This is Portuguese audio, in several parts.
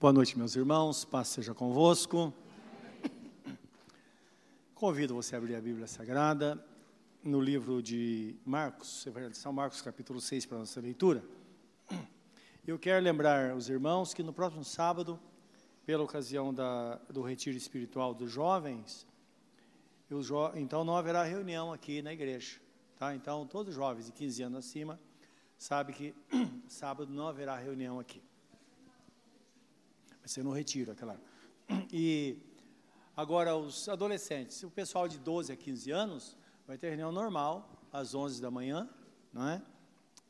Boa noite, meus irmãos, paz seja convosco. Convido você a abrir a Bíblia Sagrada no livro de Marcos, de São Marcos, capítulo 6, para a nossa leitura. Eu quero lembrar os irmãos que no próximo sábado, pela ocasião da, do retiro espiritual dos jovens, jo, então não haverá reunião aqui na igreja. Tá? Então, todos os jovens de 15 anos acima sabem que sábado não haverá reunião aqui. Ser no retiro, aquela. E agora, os adolescentes, o pessoal de 12 a 15 anos, vai ter reunião normal, às 11 da manhã, não é?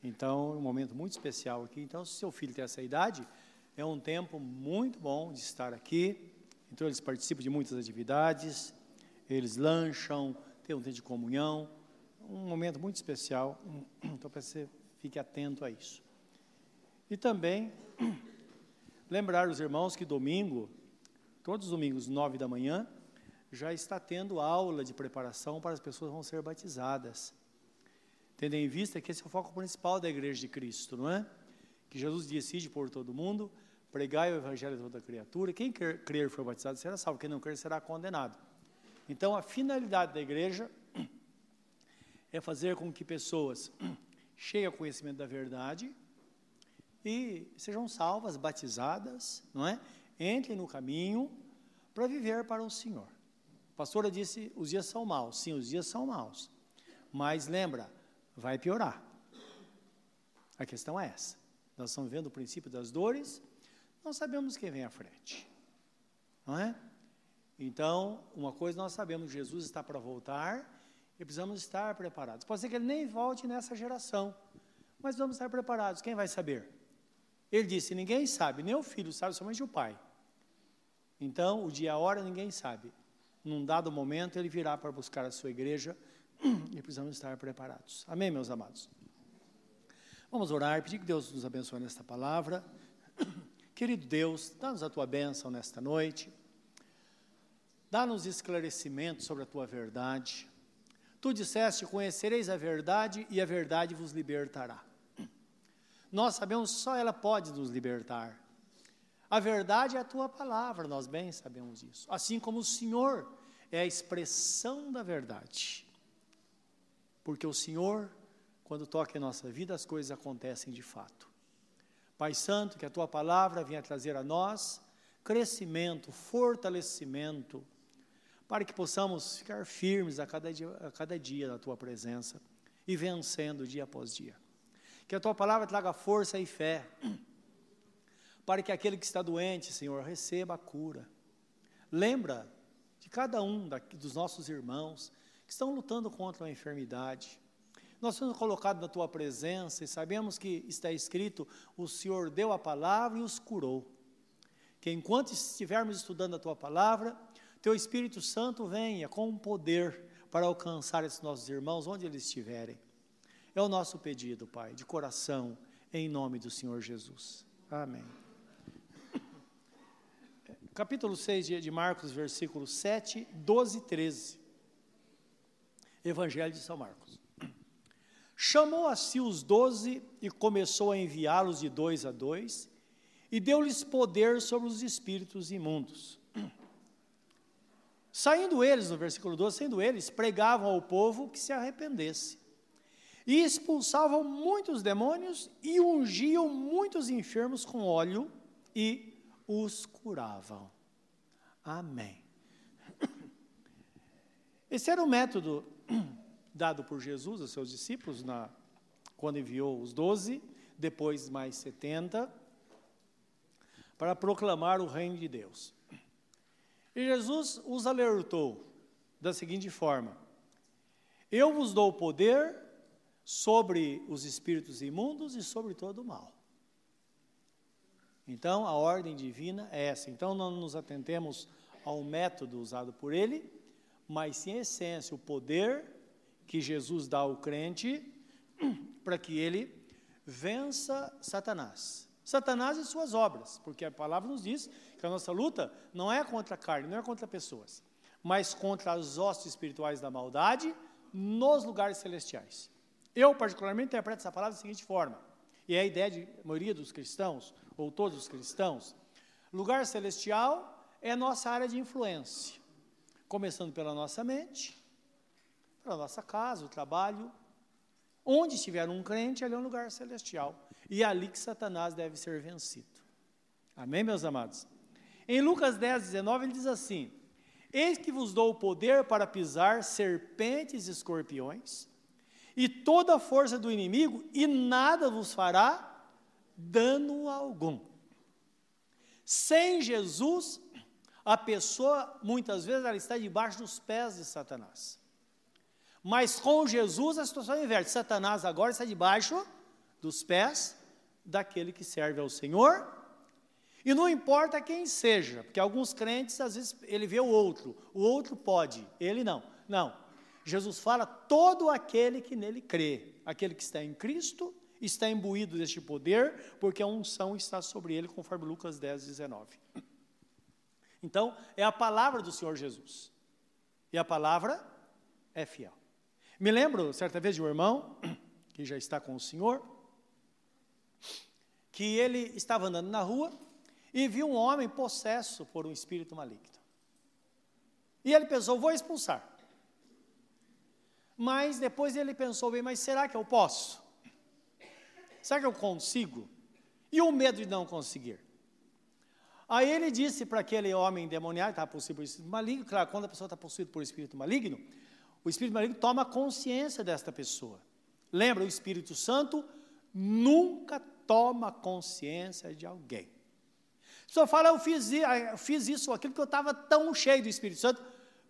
Então, é um momento muito especial aqui. Então, se seu filho tem essa idade, é um tempo muito bom de estar aqui. Então, eles participam de muitas atividades, eles lancham, tem um tempo de comunhão, um momento muito especial. Então, para você fique atento a isso. E também Lembrar os irmãos que domingo, todos os domingos, nove da manhã, já está tendo aula de preparação para as pessoas que vão ser batizadas. Tendo em vista que esse é o foco principal da Igreja de Cristo, não é? Que Jesus decide por todo mundo, pregai o Evangelho a toda criatura, quem quer crer for batizado será salvo, quem não crer será condenado. Então, a finalidade da igreja é fazer com que pessoas cheguem ao conhecimento da verdade, e sejam salvas, batizadas, não é? Entrem no caminho para viver para o Senhor. A pastora disse: os dias são maus. Sim, os dias são maus. Mas lembra, vai piorar. A questão é essa. Nós estamos vendo o princípio das dores, não sabemos quem vem à frente. Não é? Então, uma coisa nós sabemos, Jesus está para voltar e precisamos estar preparados. Pode ser que ele nem volte nessa geração, mas vamos estar preparados. Quem vai saber? Ele disse: Ninguém sabe, nem o filho sabe, somente o pai. Então, o dia e a hora ninguém sabe. Num dado momento, ele virá para buscar a sua igreja e precisamos estar preparados. Amém, meus amados? Vamos orar, pedir que Deus nos abençoe nesta palavra. Querido Deus, dá-nos a tua bênção nesta noite. Dá-nos esclarecimento sobre a tua verdade. Tu disseste: Conhecereis a verdade e a verdade vos libertará. Nós sabemos só ela pode nos libertar. A verdade é a tua palavra, nós bem sabemos isso. Assim como o Senhor é a expressão da verdade. Porque o Senhor, quando toca em nossa vida, as coisas acontecem de fato. Pai Santo, que a tua palavra venha trazer a nós crescimento, fortalecimento, para que possamos ficar firmes a cada dia, a cada dia na tua presença e vencendo dia após dia. Que a tua palavra traga força e fé, para que aquele que está doente, Senhor, receba a cura. Lembra de cada um dos nossos irmãos que estão lutando contra a enfermidade. Nós somos colocados na tua presença e sabemos que está escrito: o Senhor deu a palavra e os curou. Que enquanto estivermos estudando a tua palavra, teu Espírito Santo venha com poder para alcançar esses nossos irmãos onde eles estiverem. É o nosso pedido, Pai, de coração, em nome do Senhor Jesus. Amém. Capítulo 6 de Marcos, versículos 7, 12 e 13. Evangelho de São Marcos. Chamou a si os doze e começou a enviá-los de dois a dois, e deu-lhes poder sobre os espíritos imundos. Saindo eles, no versículo 12, saindo eles, pregavam ao povo que se arrependesse e expulsavam muitos demônios e ungiam muitos enfermos com óleo e os curavam. Amém. Esse era o método dado por Jesus aos seus discípulos na, quando enviou os doze, depois mais setenta, para proclamar o reino de Deus. E Jesus os alertou da seguinte forma: Eu vos dou poder sobre os espíritos imundos e sobre todo o mal. Então, a ordem divina é essa. Então, não nos atentemos ao método usado por ele, mas sim a essência, o poder que Jesus dá ao crente para que ele vença Satanás. Satanás e suas obras, porque a palavra nos diz que a nossa luta não é contra a carne, não é contra pessoas, mas contra as hostes espirituais da maldade nos lugares celestiais. Eu, particularmente, interpreto essa palavra da seguinte forma, e é a ideia de maioria dos cristãos, ou todos os cristãos: Lugar celestial é nossa área de influência, começando pela nossa mente, pela nossa casa, o trabalho. Onde estiver um crente, ali é um lugar celestial. E é ali que Satanás deve ser vencido. Amém, meus amados? Em Lucas 10, 19, ele diz assim: Eis que vos dou o poder para pisar serpentes e escorpiões, e toda a força do inimigo, e nada vos fará dano algum. Sem Jesus, a pessoa, muitas vezes, ela está debaixo dos pés de Satanás. Mas com Jesus, a situação é inversa. Satanás agora está debaixo dos pés daquele que serve ao Senhor. E não importa quem seja, porque alguns crentes, às vezes, ele vê o outro, o outro pode, ele não. Não. Jesus fala todo aquele que nele crê, aquele que está em Cristo está imbuído deste poder, porque a unção está sobre ele, conforme Lucas 10, 19. Então, é a palavra do Senhor Jesus. E a palavra é fiel. Me lembro, certa vez, de um irmão, que já está com o Senhor, que ele estava andando na rua e viu um homem possesso por um espírito maligno. E ele pensou, vou expulsar. Mas depois ele pensou bem, mas será que eu posso? Será que eu consigo? E o medo de não conseguir? Aí ele disse para aquele homem demoniado, estava possuído por espírito maligno, claro, quando a pessoa está possuída por espírito maligno, o espírito maligno toma consciência desta pessoa. Lembra, o Espírito Santo nunca toma consciência de alguém. A pessoa fala, eu fiz, eu fiz isso ou aquilo que eu estava tão cheio do Espírito Santo.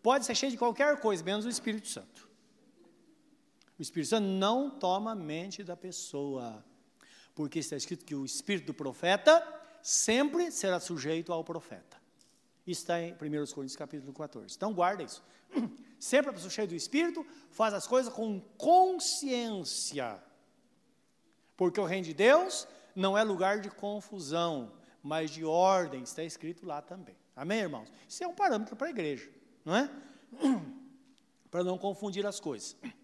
Pode ser cheio de qualquer coisa, menos o Espírito Santo. O Espírito Santo não toma a mente da pessoa porque está escrito que o espírito do profeta sempre será sujeito ao profeta. Isso está em 1 Coríntios capítulo 14. Então guarda isso. Sempre a pessoa cheia do Espírito faz as coisas com consciência. Porque o reino de Deus não é lugar de confusão, mas de ordem, está escrito lá também. Amém, irmãos? Isso é um parâmetro para a igreja, não é? para não confundir as coisas.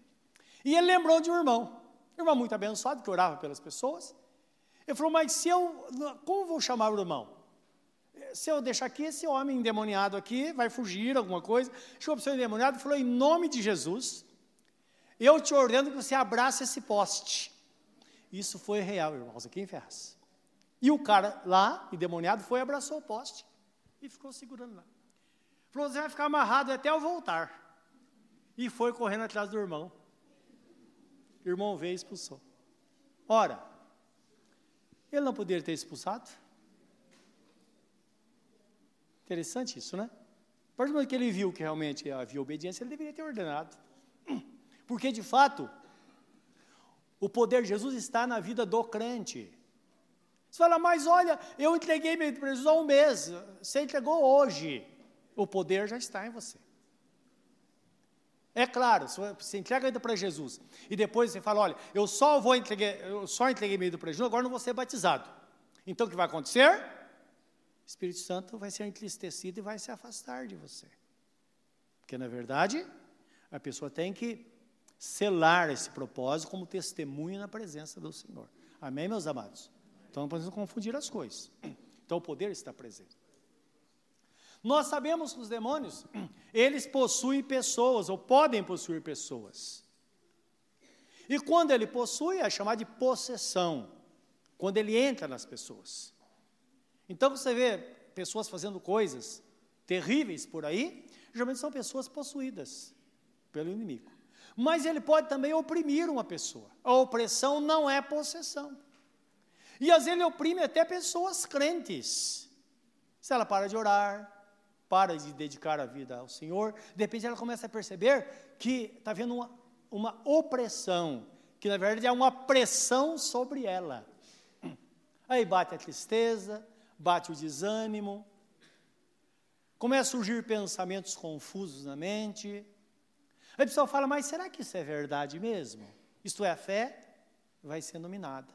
E ele lembrou de um irmão, irmão muito abençoado, que orava pelas pessoas, ele falou, mas se eu, como vou chamar o irmão? Se eu deixar aqui, esse homem endemoniado aqui vai fugir, alguma coisa. Chegou para o seu endemoniado e falou, em nome de Jesus, eu te ordeno que você abrace esse poste. Isso foi real, irmãos, aqui em Ferraz. E o cara lá, endemoniado, foi abraçou o poste e ficou segurando lá. Falou, você vai ficar amarrado até eu voltar. E foi correndo atrás do irmão. Irmão veio e expulsou. Ora, ele não poderia ter expulsado? Interessante isso, né? A partir do momento que ele viu que realmente havia obediência, ele deveria ter ordenado. Porque, de fato, o poder de Jesus está na vida do crente. Você fala, mas olha, eu entreguei meu Jesus há um mês. Você entregou hoje. O poder já está em você. É claro, você entrega ainda para Jesus e depois você fala, olha, eu só vou entregar, eu só entreguei meio para Jesus, agora não vou ser batizado. Então o que vai acontecer? O Espírito Santo vai ser entristecido e vai se afastar de você. Porque na verdade, a pessoa tem que selar esse propósito como testemunho na presença do Senhor. Amém, meus amados? Então não podemos confundir as coisas. Então o poder está presente. Nós sabemos que os demônios, eles possuem pessoas, ou podem possuir pessoas. E quando ele possui, é chamado de possessão, quando ele entra nas pessoas. Então você vê pessoas fazendo coisas terríveis por aí, geralmente são pessoas possuídas pelo inimigo. Mas ele pode também oprimir uma pessoa. A opressão não é possessão. E às vezes ele oprime até pessoas crentes. Se ela para de orar, para de dedicar a vida ao Senhor, de repente ela começa a perceber que está havendo uma, uma opressão, que na verdade é uma pressão sobre ela. Aí bate a tristeza, bate o desânimo, começa a surgir pensamentos confusos na mente. Aí a pessoa fala, mas será que isso é verdade mesmo? Isto é, a fé vai ser nominada.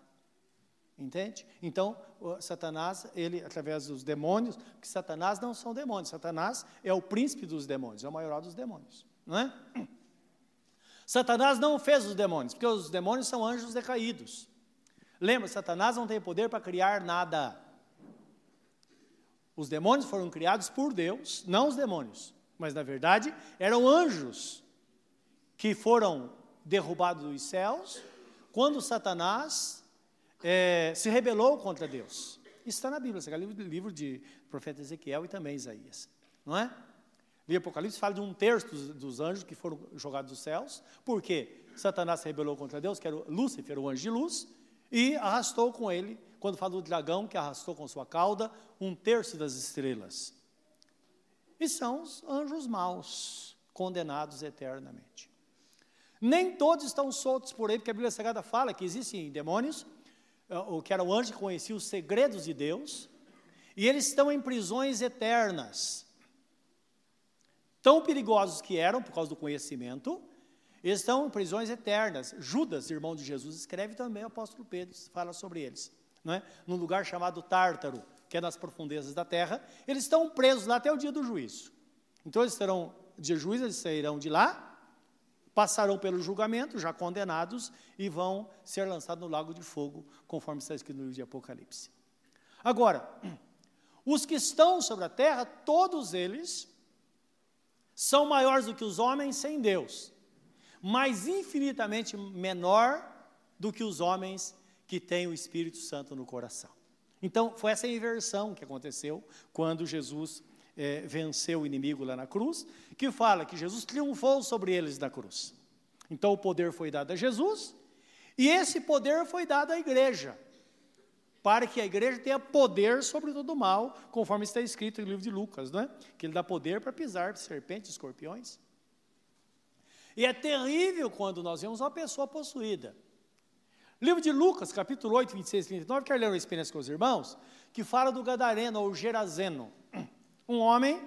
Entende? Então, Satanás, ele, através dos demônios, porque Satanás não são demônios, Satanás é o príncipe dos demônios, é o maior dos demônios, não é? Satanás não fez os demônios, porque os demônios são anjos decaídos. Lembra, Satanás não tem poder para criar nada. Os demônios foram criados por Deus, não os demônios, mas na verdade eram anjos que foram derrubados dos céus quando Satanás é, se rebelou contra Deus. Isso está na Bíblia, você livro, livro de profeta Ezequiel e também Isaías, não é? O Apocalipse fala de um terço dos, anjos que foram jogados dos céus, porque Satanás se rebelou contra Deus, que era Lúcifer, o anjo de luz, e arrastou com ele, quando fala do dragão, que arrastou com sua cauda um terço das estrelas. E são os anjos maus, condenados eternamente. Nem todos estão soltos por aí, porque a Bíblia Sagrada fala que existem demônios, o que era o anjo que conhecia os segredos de Deus, e eles estão em prisões eternas. Tão perigosos que eram, por causa do conhecimento, estão em prisões eternas. Judas, irmão de Jesus, escreve também, o apóstolo Pedro fala sobre eles. Não é? Num lugar chamado Tártaro, que é nas profundezas da terra, eles estão presos lá até o dia do juízo. Então eles terão, de juízo, eles sairão de lá, passarão pelo julgamento, já condenados, e vão ser lançados no lago de fogo, conforme está escrito no livro de Apocalipse. Agora, os que estão sobre a terra, todos eles são maiores do que os homens sem Deus, mas infinitamente menor do que os homens que têm o Espírito Santo no coração. Então, foi essa inversão que aconteceu quando Jesus é, venceu o inimigo lá na cruz, que fala que Jesus triunfou sobre eles na cruz. Então o poder foi dado a Jesus, e esse poder foi dado à igreja, para que a igreja tenha poder sobre todo o mal, conforme está escrito no livro de Lucas, não é? Que ele dá poder para pisar serpentes, escorpiões. E é terrível quando nós vemos uma pessoa possuída. Livro de Lucas, capítulo 8, 26 e 39, quero ler uma experiência com os irmãos, que fala do Gadareno ou Gerazeno um homem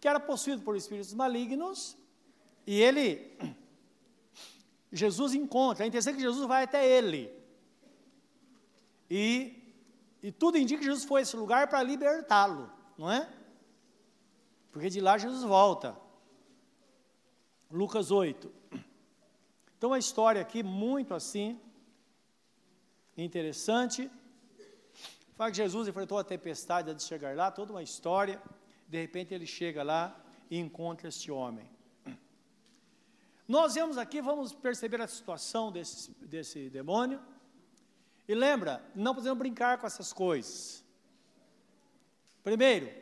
que era possuído por espíritos malignos, e ele, Jesus encontra, é que Jesus vai até ele, e, e tudo indica que Jesus foi a esse lugar para libertá-lo, não é? Porque de lá Jesus volta. Lucas 8. Então a história aqui muito assim, interessante. Fala que Jesus enfrentou a tempestade de chegar lá, toda uma história. De repente ele chega lá e encontra este homem. Nós vemos aqui, vamos perceber a situação desse, desse demônio. E lembra, não podemos brincar com essas coisas. Primeiro,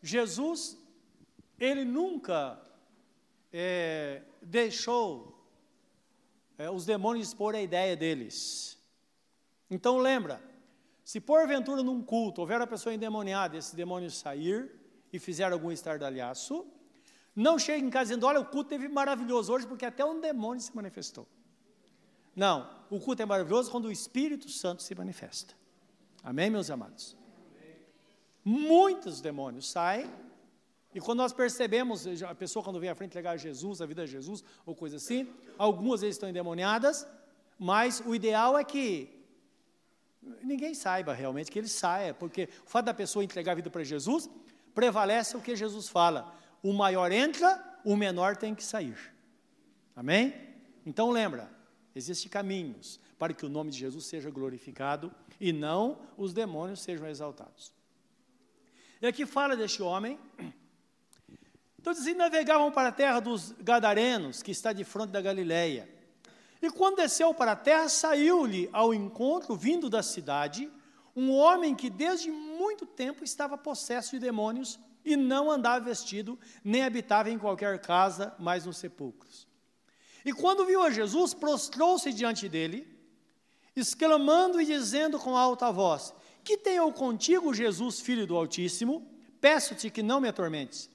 Jesus, ele nunca é, deixou é, os demônios expor a ideia deles. Então lembra, se porventura num culto houver uma pessoa endemoniada, esse demônio sair e fizer algum estardalhaço, não chegue em casa dizendo, olha, o culto teve maravilhoso hoje, porque até um demônio se manifestou. Não, o culto é maravilhoso quando o Espírito Santo se manifesta. Amém, meus amados? Muitos demônios saem, e quando nós percebemos, a pessoa quando vem à frente a Jesus, a vida a Jesus, ou coisa assim, algumas vezes estão endemoniadas, mas o ideal é que ninguém saiba realmente que ele saia, porque o fato da pessoa entregar a vida para Jesus prevalece o que Jesus fala: o maior entra, o menor tem que sair. Amém? Então lembra, existem caminhos para que o nome de Jesus seja glorificado e não os demônios sejam exaltados. E aqui fala deste homem. Então, assim, navegavam para a terra dos Gadarenos, que está de frente da Galileia. E quando desceu para a terra, saiu-lhe ao encontro, vindo da cidade, um homem que desde muito tempo estava possesso de demônios e não andava vestido, nem habitava em qualquer casa, mas nos sepulcros. E quando viu a Jesus, prostrou-se diante dele, exclamando e dizendo com alta voz: Que tenho contigo, Jesus, filho do Altíssimo? Peço-te que não me atormentes.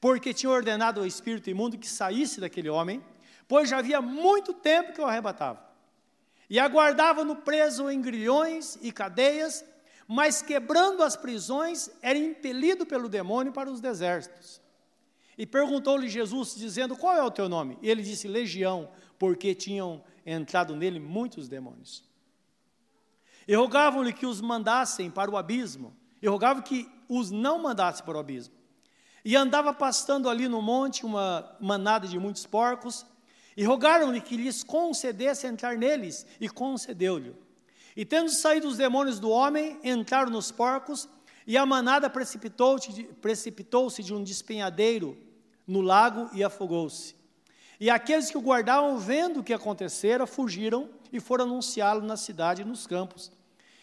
Porque tinha ordenado ao espírito imundo que saísse daquele homem pois já havia muito tempo que o arrebatava. E aguardava-no preso em grilhões e cadeias, mas quebrando as prisões, era impelido pelo demônio para os desertos. E perguntou-lhe Jesus, dizendo: Qual é o teu nome? E ele disse: Legião, porque tinham entrado nele muitos demônios. E rogavam-lhe que os mandassem para o abismo, e rogavam que os não mandasse para o abismo. E andava pastando ali no monte uma manada de muitos porcos, e rogaram-lhe que lhes concedesse entrar neles, e concedeu-lhe. E tendo saído os demônios do homem, entraram nos porcos, E a manada precipitou-se precipitou de um despenhadeiro no lago e afogou-se. E aqueles que o guardavam, vendo o que acontecera, fugiram e foram anunciá-lo na cidade e nos campos.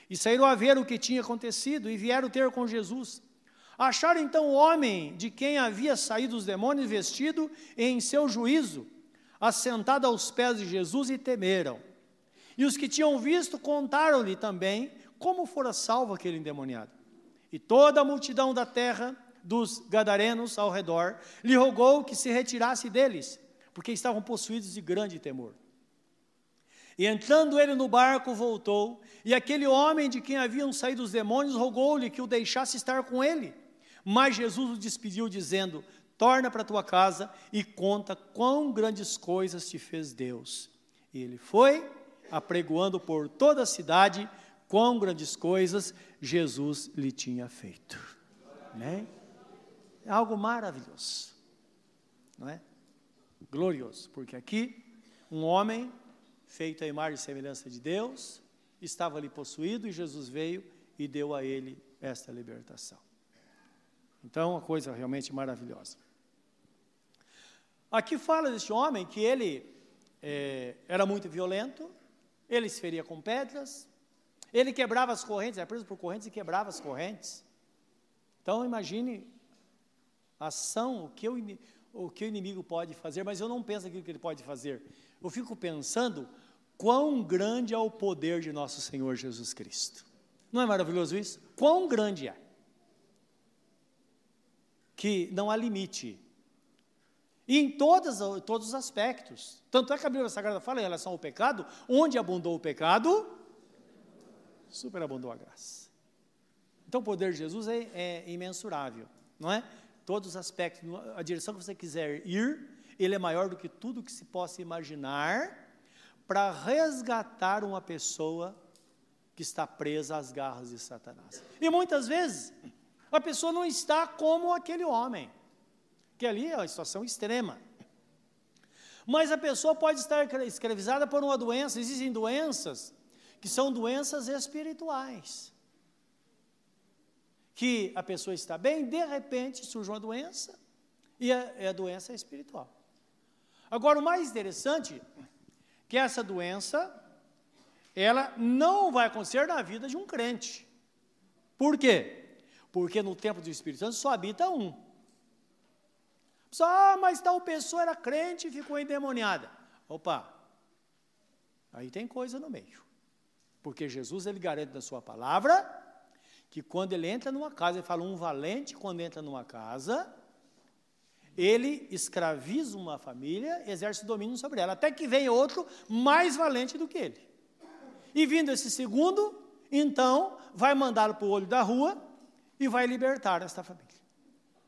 E saíram a ver o que tinha acontecido e vieram ter com Jesus. Acharam então o homem de quem havia saído os demônios vestido em seu juízo, assentado aos pés de Jesus e temeram. E os que tinham visto contaram-lhe também como fora salvo aquele endemoniado. E toda a multidão da terra dos gadarenos ao redor lhe rogou que se retirasse deles, porque estavam possuídos de grande temor. E entrando ele no barco, voltou, e aquele homem de quem haviam saído os demônios rogou-lhe que o deixasse estar com ele. Mas Jesus o despediu, dizendo: Torna para tua casa e conta quão grandes coisas te fez Deus. E ele foi, apregoando por toda a cidade, quão grandes coisas Jesus lhe tinha feito. Né? É algo maravilhoso, não é? Glorioso, porque aqui um homem feito à imagem e semelhança de Deus estava ali possuído e Jesus veio e deu a ele esta libertação. Então, uma coisa realmente maravilhosa. Aqui fala deste homem que ele é, era muito violento, ele se feria com pedras, ele quebrava as correntes, era preso por correntes e quebrava as correntes. Então imagine a ação, o que, o, o que o inimigo pode fazer, mas eu não penso aquilo que ele pode fazer. Eu fico pensando quão grande é o poder de nosso Senhor Jesus Cristo. Não é maravilhoso isso? Quão grande é? Que não há limite. E em todas, todos os aspectos. Tanto é que a Bíblia Sagrada fala em relação ao pecado, onde abundou o pecado, superabundou a graça. Então o poder de Jesus é, é imensurável, não é? Todos os aspectos, a direção que você quiser ir, ele é maior do que tudo que se possa imaginar para resgatar uma pessoa que está presa às garras de Satanás. E muitas vezes a pessoa não está como aquele homem, que ali é uma situação extrema. Mas a pessoa pode estar escravizada por uma doença, existem doenças que são doenças espirituais. Que a pessoa está bem, de repente surge uma doença, e a, a doença é espiritual. Agora, o mais interessante é que essa doença, ela não vai acontecer na vida de um crente. Por quê? Porque no tempo do Espírito Santo só habita um. Ah, mas tal pessoa era crente e ficou endemoniada. Opa, aí tem coisa no meio. Porque Jesus ele garante na sua palavra que quando ele entra numa casa, ele fala um valente quando entra numa casa, ele escraviza uma família, exerce domínio sobre ela, até que venha outro mais valente do que ele. E vindo esse segundo, então vai mandá-lo para o olho da rua e vai libertar esta família.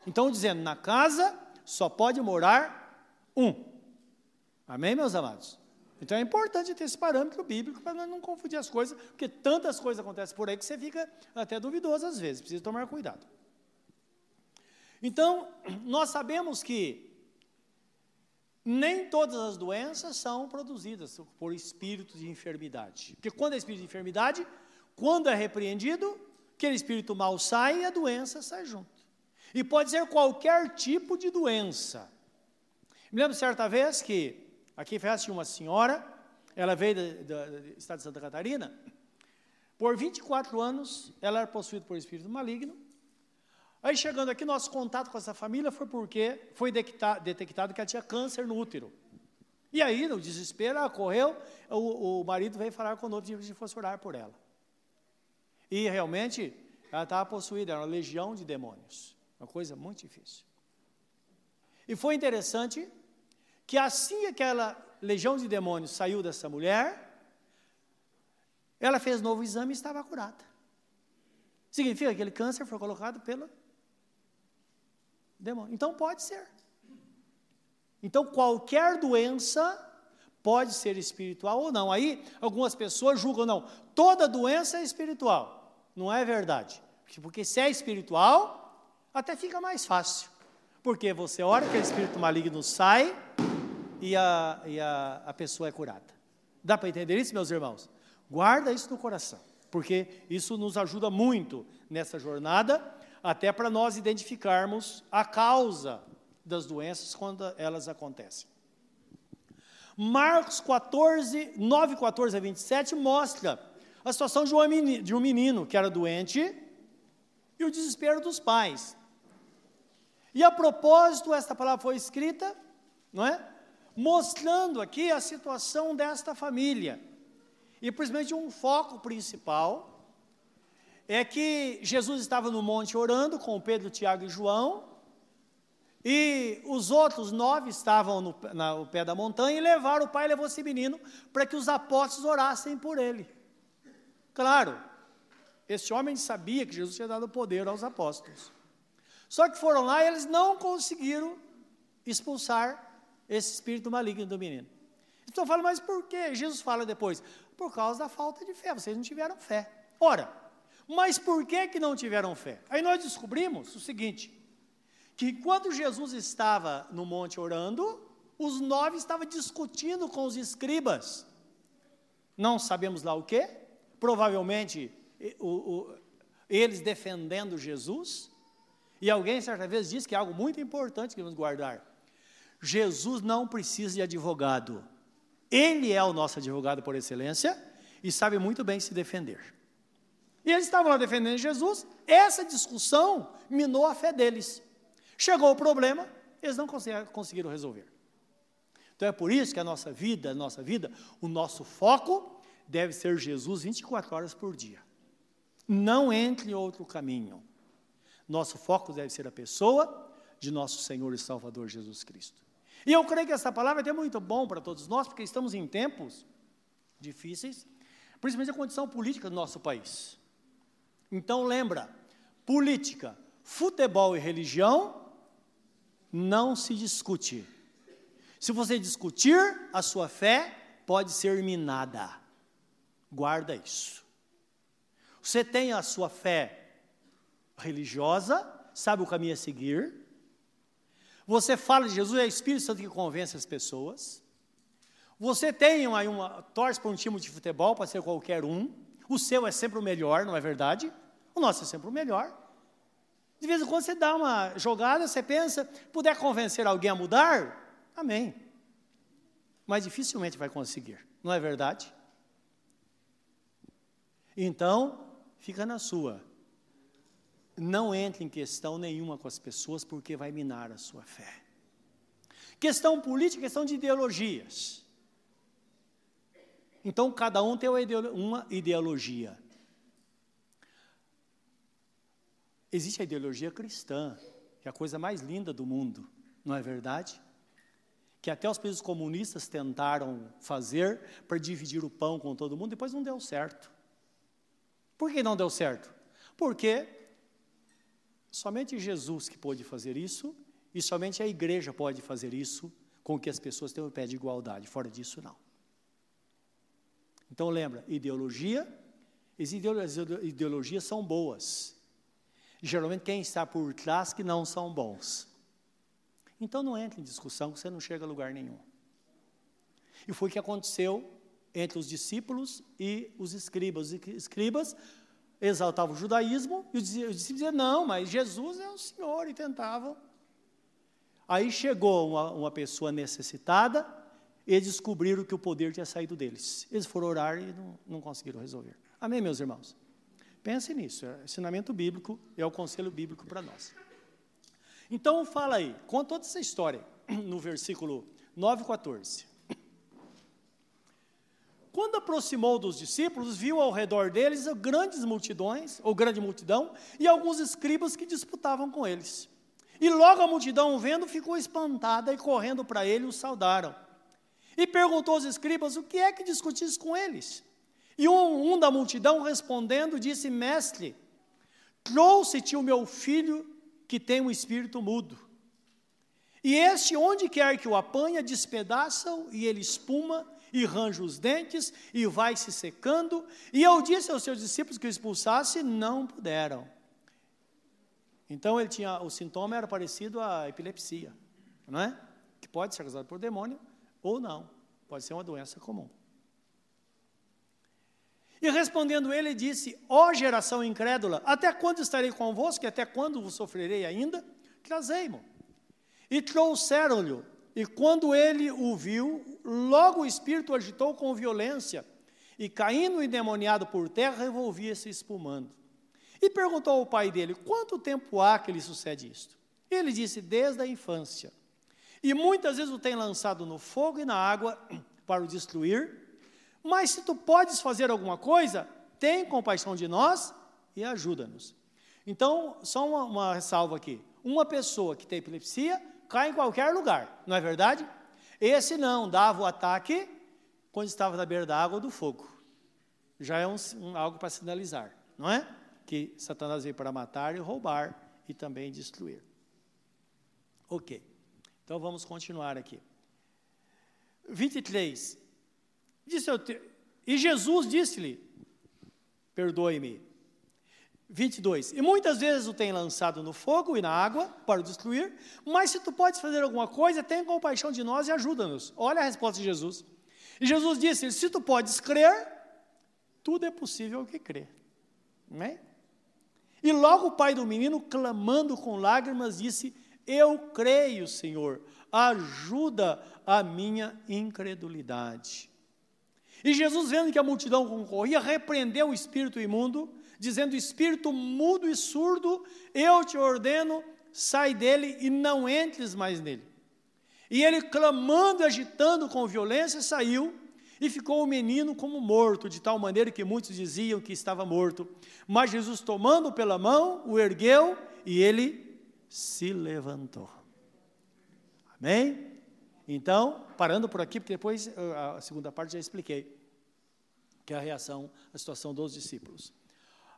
Então, dizendo, na casa só pode morar um. Amém, meus amados? Então é importante ter esse parâmetro bíblico para não confundir as coisas, porque tantas coisas acontecem por aí que você fica até duvidoso às vezes, precisa tomar cuidado. Então, nós sabemos que nem todas as doenças são produzidas por espíritos de enfermidade. Porque quando é espírito de enfermidade, quando é repreendido, aquele espírito mal sai e a doença sai junto. E pode ser qualquer tipo de doença. Me lembro certa vez que Aqui em tinha uma senhora, ela veio do, do, do estado de Santa Catarina. Por 24 anos, ela era possuída por espírito maligno. Aí, chegando aqui, nosso contato com essa família foi porque foi detectado que ela tinha câncer no útero. E aí, no desespero, ela correu, o, o marido veio falar conosco que fosse orar por ela. E realmente, ela estava possuída, era uma legião de demônios. Uma coisa muito difícil. E foi interessante que assim aquela legião de demônios saiu dessa mulher, ela fez novo exame e estava curada. Significa que aquele câncer foi colocado pelo demônio. Então pode ser. Então qualquer doença pode ser espiritual ou não. Aí algumas pessoas julgam, não, toda doença é espiritual. Não é verdade. Porque se é espiritual, até fica mais fácil. Porque você ora, aquele espírito maligno sai, e a, e a, a pessoa é curada. Dá para entender isso, meus irmãos? Guarda isso no coração. porque isso nos ajuda muito nessa jornada, até para nós identificarmos a causa das doenças quando elas acontecem. Marcos 14, 9, 14 a 27 mostra a situação de um menino que era doente e o desespero dos pais. E a propósito, esta palavra foi escrita, não é? Mostrando aqui a situação desta família. E principalmente um foco principal é que Jesus estava no monte orando com Pedro, Tiago e João, e os outros nove estavam no, na, no pé da montanha e levaram o pai levou esse menino para que os apóstolos orassem por ele. Claro, esse homem sabia que Jesus tinha dado poder aos apóstolos. Só que foram lá e eles não conseguiram expulsar esse espírito maligno do menino. Então fala, mas por que? Jesus fala depois, por causa da falta de fé, vocês não tiveram fé. Ora, mas por que que não tiveram fé? Aí nós descobrimos o seguinte, que quando Jesus estava no monte orando, os nove estavam discutindo com os escribas. Não sabemos lá o que, provavelmente o, o, eles defendendo Jesus. E alguém certa vez disse que é algo muito importante que vamos guardar. Jesus não precisa de advogado. Ele é o nosso advogado por excelência e sabe muito bem se defender. E eles estavam lá defendendo Jesus, essa discussão minou a fé deles. Chegou o problema, eles não conseguiram resolver. Então é por isso que a nossa vida, a nossa vida, o nosso foco deve ser Jesus 24 horas por dia. Não entre em outro caminho. Nosso foco deve ser a pessoa de nosso Senhor e Salvador Jesus Cristo. E eu creio que essa palavra é até muito bom para todos nós, porque estamos em tempos difíceis, principalmente a condição política do nosso país. Então lembra, política, futebol e religião não se discute. Se você discutir, a sua fé pode ser minada. Guarda isso. Você tem a sua fé religiosa, sabe o caminho a seguir, você fala de Jesus, é o Espírito Santo que convence as pessoas. Você tem aí uma, torce para um time de futebol, pode ser qualquer um. O seu é sempre o melhor, não é verdade? O nosso é sempre o melhor. De vez em quando você dá uma jogada, você pensa, puder convencer alguém a mudar, amém. Mas dificilmente vai conseguir, não é verdade? Então, fica na sua não entre em questão nenhuma com as pessoas, porque vai minar a sua fé. Questão política, questão de ideologias. Então, cada um tem uma ideologia. Existe a ideologia cristã, que é a coisa mais linda do mundo, não é verdade? Que até os países comunistas tentaram fazer para dividir o pão com todo mundo, depois não deu certo. Por que não deu certo? Porque Somente Jesus que pôde fazer isso, e somente a igreja pode fazer isso com que as pessoas tenham o pé de igualdade. Fora disso, não. Então lembra, ideologia, as ideologias são boas. Geralmente quem está por trás que não são bons. Então não entre em discussão você não chega a lugar nenhum. E foi o que aconteceu entre os discípulos e os escribas. Os escribas exaltavam o judaísmo e os discípulos diziam, não, mas Jesus é o Senhor, e tentavam. Aí chegou uma, uma pessoa necessitada, e descobriram que o poder tinha saído deles. Eles foram orar e não, não conseguiram resolver. Amém, meus irmãos? Pense nisso, é ensinamento bíblico, é o conselho bíblico para nós. Então, fala aí, conta toda essa história no versículo 9 e 14. Quando aproximou dos discípulos, viu ao redor deles grandes multidões, ou grande multidão, e alguns escribas que disputavam com eles. E logo a multidão, vendo, ficou espantada e correndo para ele, o saudaram. E perguntou aos escribas: O que é que discutis com eles? E um, um da multidão, respondendo, disse: Mestre, trouxe-te o meu filho que tem um espírito mudo. E este, onde quer que o apanha, despedaça-o e ele espuma e range os dentes, e vai se secando. E eu disse aos seus discípulos que o expulsasse, não puderam. Então ele tinha, o sintoma era parecido à epilepsia, não é? Que pode ser causado por demônio ou não, pode ser uma doença comum. E respondendo ele, disse: Ó geração incrédula, até quando estarei convosco e até quando vos sofrerei ainda? Trazei-mo. E trouxeram-lhe. E quando ele o viu, logo o espírito agitou com violência, e caindo endemoniado por terra, revolvia-se espumando. E perguntou ao pai dele: Quanto tempo há que lhe sucede isto? Ele disse: Desde a infância. E muitas vezes o tem lançado no fogo e na água para o destruir. Mas se tu podes fazer alguma coisa, tem compaixão de nós e ajuda-nos. Então, só uma, uma ressalva aqui. Uma pessoa que tem epilepsia cai em qualquer lugar, não é verdade? Esse não, dava o ataque quando estava na beira da água ou do fogo. Já é um, um, algo para sinalizar, não é? Que Satanás veio para matar e roubar e também destruir. Ok. Então vamos continuar aqui. 23. Disse e Jesus disse-lhe: Perdoe-me. 22. E muitas vezes o tem lançado no fogo e na água para o destruir, mas se tu podes fazer alguma coisa, tenha compaixão de nós e ajuda-nos. Olha a resposta de Jesus. E Jesus disse: Se tu podes crer, tudo é possível que crê. É? E logo o pai do menino, clamando com lágrimas, disse: Eu creio, Senhor, ajuda a minha incredulidade. E Jesus, vendo que a multidão concorria, repreendeu o espírito imundo, dizendo: Espírito mudo e surdo, eu te ordeno, sai dele e não entres mais nele. E ele, clamando e agitando com violência, saiu e ficou o menino como morto, de tal maneira que muitos diziam que estava morto. Mas Jesus, tomando pela mão, o ergueu e ele se levantou. Amém? Então, parando por aqui, porque depois a segunda parte já expliquei, que é a reação, a situação dos discípulos.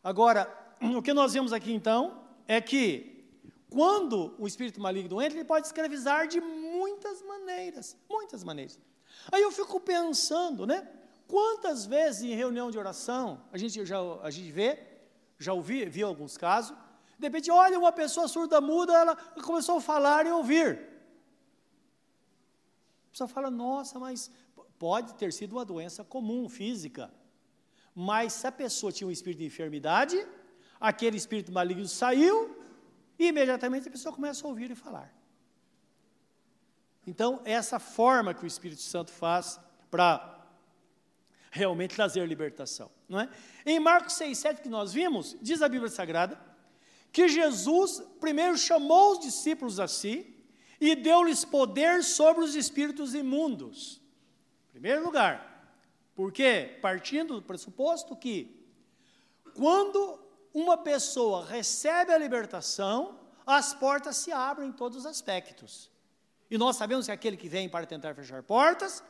Agora, o que nós vemos aqui então é que quando o espírito maligno entra, ele pode escravizar de muitas maneiras, muitas maneiras. Aí eu fico pensando, né? Quantas vezes em reunião de oração a gente já a gente vê, já ouvi, viu alguns casos, de repente, olha, uma pessoa surda muda, ela começou a falar e ouvir pessoa fala, nossa, mas pode ter sido uma doença comum, física. Mas se a pessoa tinha um espírito de enfermidade, aquele espírito maligno saiu e imediatamente a pessoa começa a ouvir e falar. Então, é essa forma que o Espírito Santo faz para realmente trazer libertação, não é? Em Marcos 6:7 que nós vimos, diz a Bíblia Sagrada, que Jesus primeiro chamou os discípulos a si, e deu-lhes poder sobre os espíritos imundos. Em primeiro lugar, porque partindo do pressuposto que quando uma pessoa recebe a libertação, as portas se abrem em todos os aspectos. E nós sabemos que aquele que vem para tentar fechar portas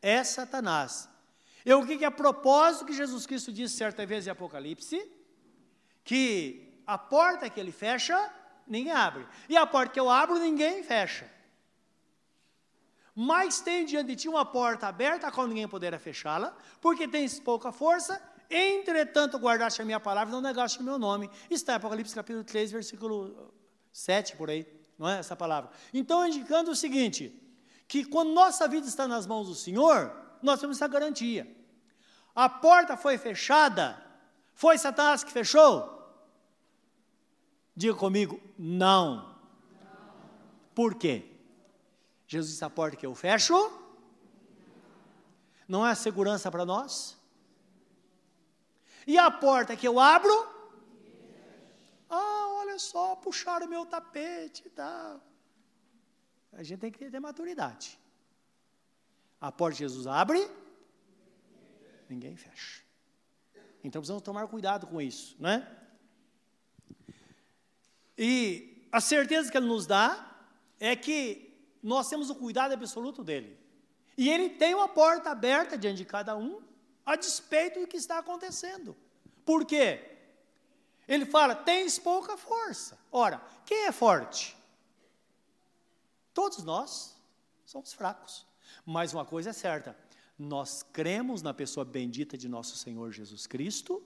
é Satanás. E o que é a propósito que Jesus Cristo disse certa vez em Apocalipse? Que a porta que ele fecha, ninguém abre. E a porta que eu abro, ninguém fecha. Mas tem diante de ti uma porta aberta, a qual ninguém poderá fechá-la, porque tens pouca força, entretanto guardaste a minha palavra e não negaste o meu nome. Está em Apocalipse capítulo 3, versículo 7, por aí, não é essa palavra. Então, indicando o seguinte, que quando nossa vida está nas mãos do Senhor, nós temos essa garantia. A porta foi fechada, foi Satanás que fechou? Diga comigo, não. Por quê? Jesus disse: a porta que eu fecho não é segurança para nós? E a porta que eu abro? Ah, olha só, puxaram meu tapete e tal. A gente tem que ter maturidade. A porta que Jesus abre, ninguém fecha. Então precisamos tomar cuidado com isso, não é? E a certeza que ele nos dá é que nós temos o cuidado absoluto dele. E ele tem uma porta aberta diante de cada um, a despeito do que está acontecendo. Por quê? Ele fala: tens pouca força. Ora, quem é forte? Todos nós somos fracos. Mas uma coisa é certa: nós cremos na pessoa bendita de nosso Senhor Jesus Cristo,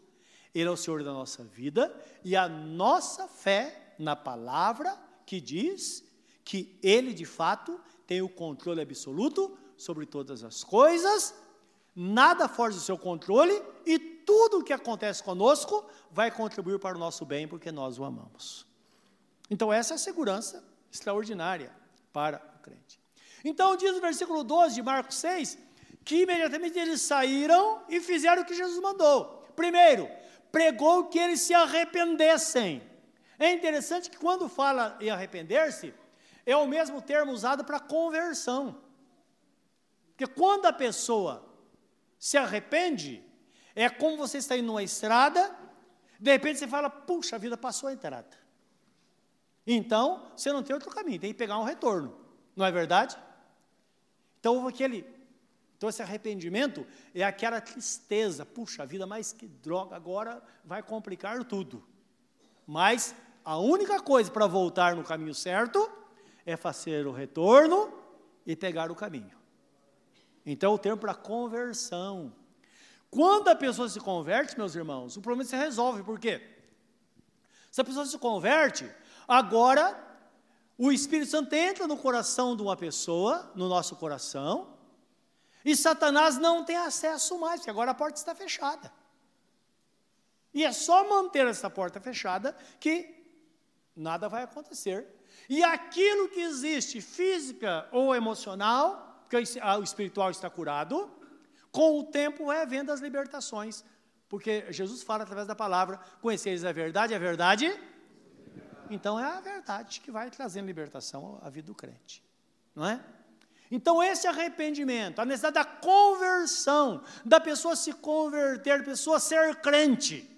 Ele é o Senhor da nossa vida, e a nossa fé na palavra que diz que ele de fato tem o controle absoluto sobre todas as coisas, nada foge do seu controle e tudo o que acontece conosco vai contribuir para o nosso bem, porque nós o amamos. Então, essa é a segurança extraordinária para o crente. Então, diz o versículo 12 de Marcos 6, que imediatamente eles saíram e fizeram o que Jesus mandou. Primeiro, pregou que eles se arrependessem. É interessante que quando fala em arrepender-se, é o mesmo termo usado para conversão. Porque quando a pessoa se arrepende, é como você está indo numa estrada, de repente você fala, puxa, a vida passou a entrada. Então, você não tem outro caminho, tem que pegar um retorno. Não é verdade? Então, aquele, então esse arrependimento é aquela tristeza, puxa vida, mas que droga, agora vai complicar tudo. Mas a única coisa para voltar no caminho certo é fazer o retorno e pegar o caminho. Então, o termo para conversão. Quando a pessoa se converte, meus irmãos, o problema se resolve, por quê? Se a pessoa se converte, agora o Espírito Santo entra no coração de uma pessoa, no nosso coração, e Satanás não tem acesso mais, porque agora a porta está fechada. E é só manter essa porta fechada que nada vai acontecer. E aquilo que existe, física ou emocional, porque o espiritual está curado, com o tempo vai havendo as libertações. Porque Jesus fala através da palavra: conheceis a verdade, a verdade. Então é a verdade que vai trazendo libertação à vida do crente, não é? Então, esse arrependimento, a necessidade da conversão, da pessoa se converter, da pessoa ser crente,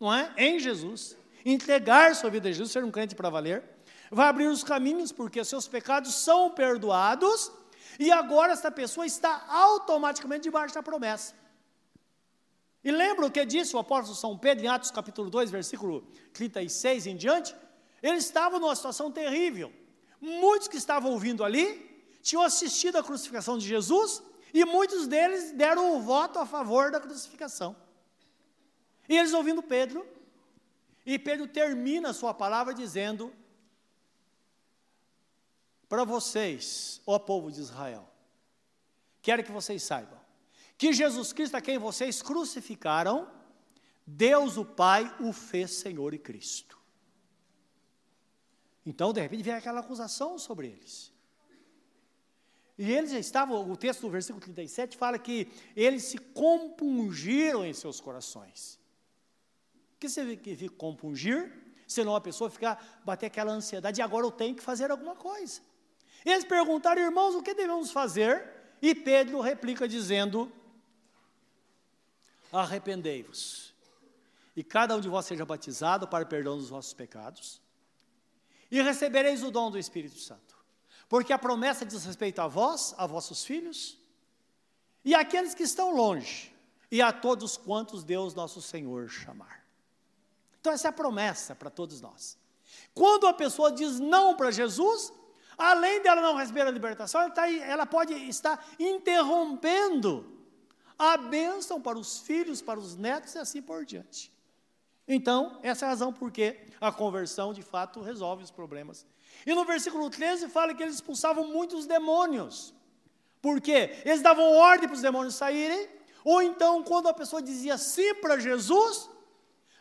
não é? Em Jesus, entregar sua vida a Jesus, ser um crente para valer, vai abrir os caminhos, porque seus pecados são perdoados, e agora esta pessoa está automaticamente debaixo da promessa. E lembra o que disse o apóstolo São Pedro em Atos capítulo 2, versículo 36 em diante? Ele estava numa situação terrível. Muitos que estavam ouvindo ali tinham assistido à crucificação de Jesus e muitos deles deram o voto a favor da crucificação. E eles ouvindo Pedro, e Pedro termina a sua palavra dizendo: Para vocês, ó povo de Israel, quero que vocês saibam que Jesus Cristo, a quem vocês crucificaram, Deus o Pai o fez Senhor e Cristo. Então, de repente, vem aquela acusação sobre eles. E eles já estavam, o texto do versículo 37 fala que eles se compungiram em seus corações. O que significa compungir? Senão a pessoa ficar, bater aquela ansiedade, e agora eu tenho que fazer alguma coisa. Eles perguntaram, irmãos, o que devemos fazer? E Pedro replica dizendo: Arrependei-vos, e cada um de vós seja batizado para perdão dos vossos pecados, e recebereis o dom do Espírito Santo, porque a promessa diz respeito a vós, a vossos filhos, e àqueles que estão longe, e a todos quantos Deus nosso Senhor chamar. Então, essa é a promessa para todos nós. Quando a pessoa diz não para Jesus, além dela não receber a libertação, ela, tá, ela pode estar interrompendo a bênção para os filhos, para os netos e assim por diante. Então, essa é a razão por que a conversão de fato resolve os problemas. E no versículo 13 fala que eles expulsavam muitos demônios. Por quê? Eles davam ordem para os demônios saírem, ou então, quando a pessoa dizia sim para Jesus,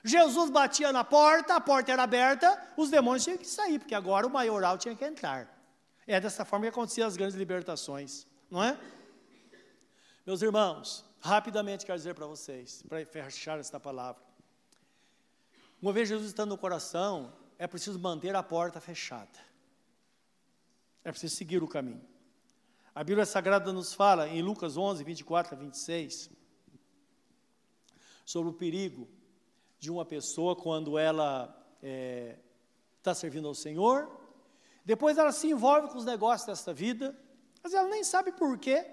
Jesus batia na porta, a porta era aberta, os demônios tinham que sair, porque agora o maioral tinha que entrar. É dessa forma que aconteciam as grandes libertações, não é? Meus irmãos, rapidamente quero dizer para vocês, para fechar esta palavra. Uma vez Jesus estando no coração, é preciso manter a porta fechada. É preciso seguir o caminho. A Bíblia Sagrada nos fala em Lucas 11, 24 a 26, sobre o perigo de uma pessoa quando ela está é, tá servindo ao Senhor, depois ela se envolve com os negócios desta vida, mas ela nem sabe por quê.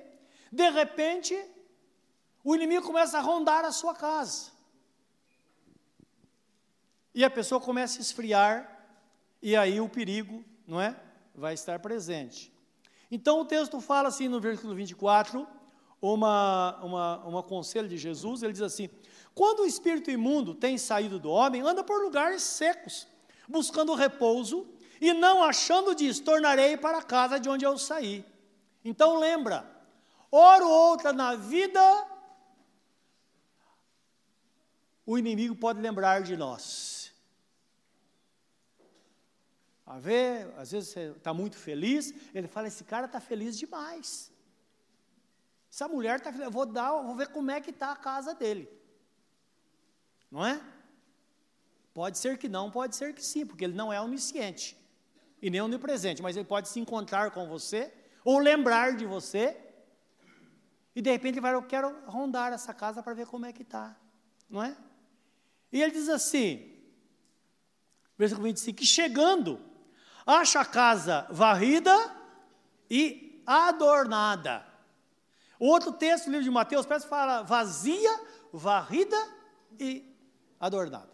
De repente, o inimigo começa a rondar a sua casa. E a pessoa começa a esfriar, e aí o perigo, não é? Vai estar presente. Então o texto fala assim no versículo 24, uma, uma, uma conselho de Jesus, ele diz assim: quando o espírito imundo tem saído do homem, anda por lugares secos, buscando repouso, e não achando diz, tornarei para a casa de onde eu saí. Então lembra, hora ou outra na vida, o inimigo pode lembrar de nós. A ver, às vezes você está muito feliz, ele fala: esse cara está feliz demais. Essa mulher está feliz, vou dar, vou ver como é que está a casa dele. Não é? Pode ser que não, pode ser que sim, porque ele não é onisciente e nem onipresente, mas ele pode se encontrar com você ou lembrar de você. E de repente ele vai, eu quero rondar essa casa para ver como é que está, não é? E ele diz assim, versículo 25, que chegando, acha a casa varrida e adornada. Outro texto, livro de Mateus, parece que fala vazia, varrida e adornada.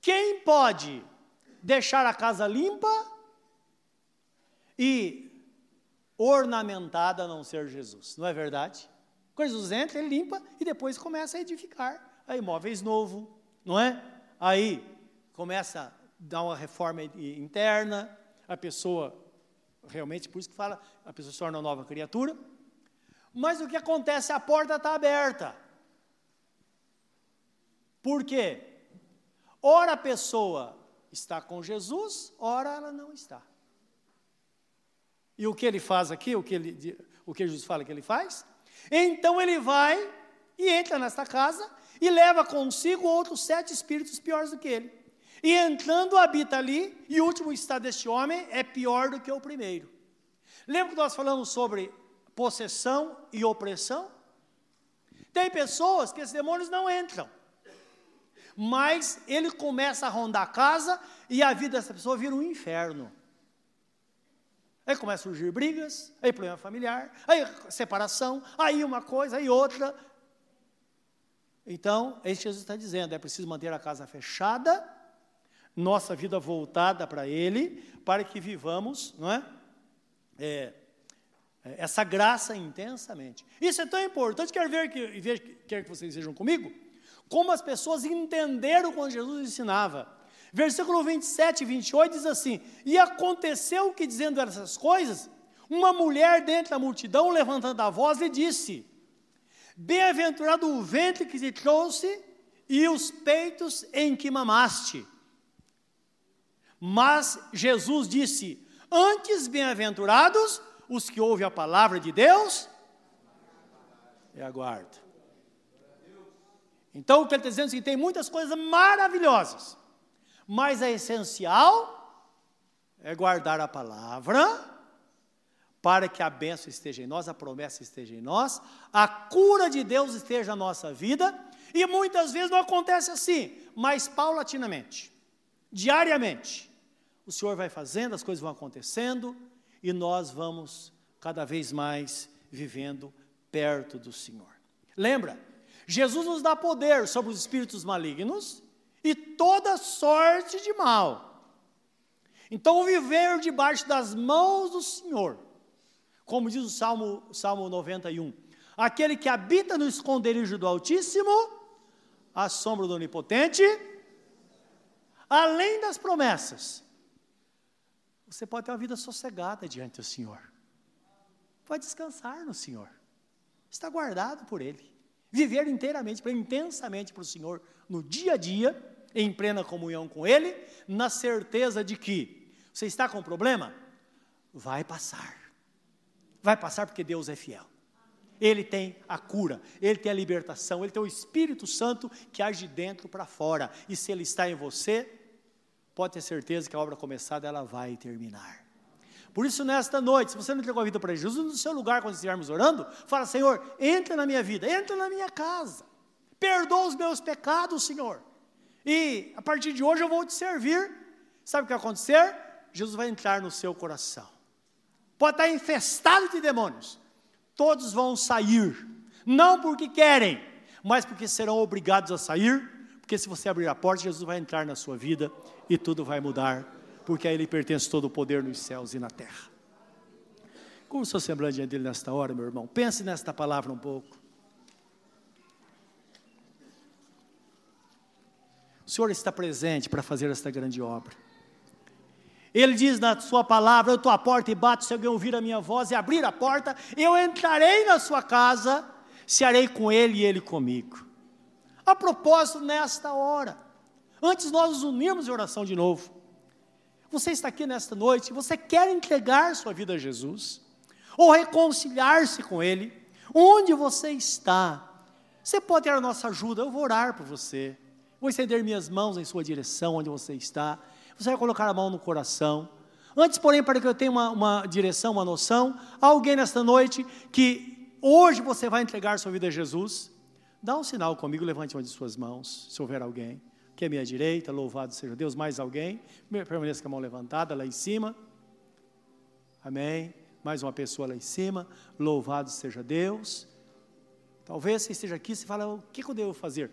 Quem pode deixar a casa limpa e ornamentada a não ser Jesus, não é verdade? Quando Jesus entra, ele limpa e depois começa a edificar aí móveis novo, não é? Aí começa a dar uma reforma interna, a pessoa realmente, por isso que fala, a pessoa se torna uma nova criatura. Mas o que acontece? A porta está aberta. Por quê? Ora a pessoa está com Jesus, ora ela não está. E o que ele faz aqui, o que, ele, o que Jesus fala que ele faz? Então ele vai e entra nesta casa e leva consigo outros sete espíritos piores do que ele. E entrando habita ali, e o último estado deste homem é pior do que o primeiro. Lembra que nós falamos sobre possessão e opressão? Tem pessoas que esses demônios não entram, mas ele começa a rondar a casa e a vida dessa pessoa vira um inferno. Aí começa a surgir brigas, aí problema familiar, aí separação, aí uma coisa, aí outra. Então, é isso que Jesus está dizendo: é preciso manter a casa fechada, nossa vida voltada para Ele, para que vivamos, não é? é é, essa graça intensamente. Isso é tão importante, quero ver que, ver, quero que vocês sejam comigo, como as pessoas entenderam quando Jesus ensinava. Versículo 27 e 28 diz assim: E aconteceu que, dizendo essas coisas, uma mulher dentro da multidão, levantando a voz, lhe disse: Bem-aventurado o ventre que te trouxe e os peitos em que mamaste. Mas Jesus disse: Antes bem-aventurados os que ouvem a palavra de Deus e aguardam. Então, o que ele está dizendo é que tem muitas coisas maravilhosas, mas a essencial é guardar a palavra, para que a bênção esteja em nós, a promessa esteja em nós, a cura de Deus esteja na nossa vida, e muitas vezes não acontece assim, mas paulatinamente, diariamente, o Senhor vai fazendo, as coisas vão acontecendo, e nós vamos cada vez mais vivendo perto do Senhor. Lembra? Jesus nos dá poder sobre os espíritos malignos e toda sorte de mal. Então, viver debaixo das mãos do Senhor, como diz o Salmo, Salmo 91, aquele que habita no esconderijo do Altíssimo, à sombra do Onipotente, além das promessas, você pode ter uma vida sossegada diante do Senhor. Pode descansar no Senhor. Está guardado por Ele. Viver inteiramente, intensamente para o Senhor no dia a dia, em plena comunhão com Ele, na certeza de que você está com um problema, vai passar. Vai passar porque Deus é fiel. Ele tem a cura, Ele tem a libertação, Ele tem o Espírito Santo que age de dentro para fora. E se Ele está em você, pode ter certeza que a obra começada ela vai terminar. Por isso, nesta noite, se você não entregou a vida para Jesus, no seu lugar, quando estivermos orando, fala: Senhor, entra na minha vida, entra na minha casa, perdoa os meus pecados, Senhor. E a partir de hoje eu vou te servir. Sabe o que vai acontecer? Jesus vai entrar no seu coração. Pode estar infestado de demônios, todos vão sair, não porque querem, mas porque serão obrigados a sair, porque se você abrir a porta, Jesus vai entrar na sua vida e tudo vai mudar, porque a Ele pertence todo o poder nos céus e na terra. Como o seu semblante diante dele nesta hora, meu irmão? Pense nesta palavra um pouco. O Senhor está presente para fazer esta grande obra. Ele diz na sua palavra: Eu estou à porta e bato, se alguém ouvir a minha voz e abrir a porta, eu entrarei na sua casa, se arei com ele e ele comigo. A propósito, nesta hora, antes nós nos unirmos em oração de novo, você está aqui nesta noite, você quer entregar sua vida a Jesus, ou reconciliar-se com Ele, onde você está, você pode ter a nossa ajuda, eu vou orar por você, vou estender minhas mãos em sua direção, onde você está, você vai colocar a mão no coração. Antes, porém, para que eu tenha uma, uma direção, uma noção, alguém nesta noite que hoje você vai entregar sua vida a Jesus, dá um sinal comigo, levante uma de suas mãos, se houver alguém. Que é minha direita, louvado seja Deus, mais alguém, permaneça com a mão levantada lá em cima. Amém. Mais uma pessoa lá em cima, louvado seja Deus. Talvez você esteja aqui e fala, o que eu devo fazer?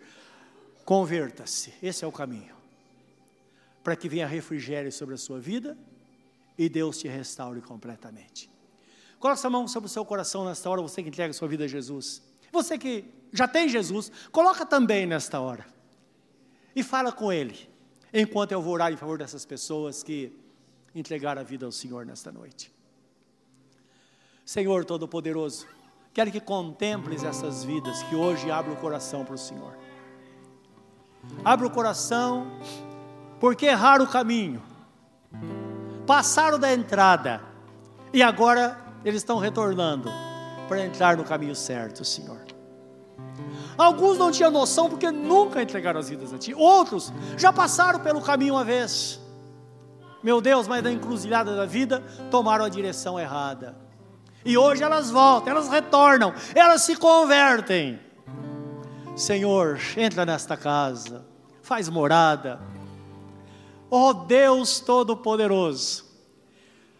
Converta-se, esse é o caminho. Para que venha refrigério sobre a sua vida e Deus te restaure completamente. Coloque a mão sobre o seu coração nesta hora, você que entrega a sua vida a Jesus. Você que já tem Jesus, coloca também nesta hora. E fala com Ele, enquanto eu vou orar em favor dessas pessoas que entregaram a vida ao Senhor nesta noite. Senhor Todo-Poderoso, quero que contemples essas vidas que hoje abrem o coração para o Senhor. Abra o coração, porque erraram o caminho, passaram da entrada e agora eles estão retornando para entrar no caminho certo, Senhor. Alguns não tinham noção porque nunca entregaram as vidas a Ti, outros já passaram pelo caminho uma vez. Meu Deus, mas na encruzilhada da vida tomaram a direção errada. E hoje elas voltam, elas retornam, elas se convertem. Senhor, entra nesta casa, faz morada. Ó oh Deus Todo-Poderoso,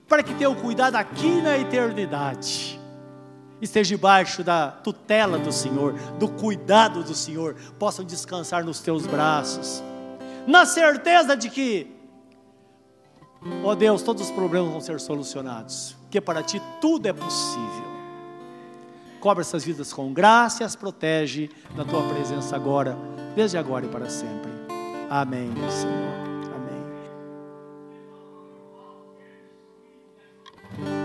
para que tenha cuidado aqui na eternidade, esteja debaixo da tutela do Senhor, do cuidado do Senhor, possam descansar nos teus braços, na certeza de que, ó Deus, todos os problemas vão ser solucionados, porque para ti tudo é possível. Cobre essas vidas com graça e as protege na tua presença agora, desde agora e para sempre. Amém, Senhor. Amém.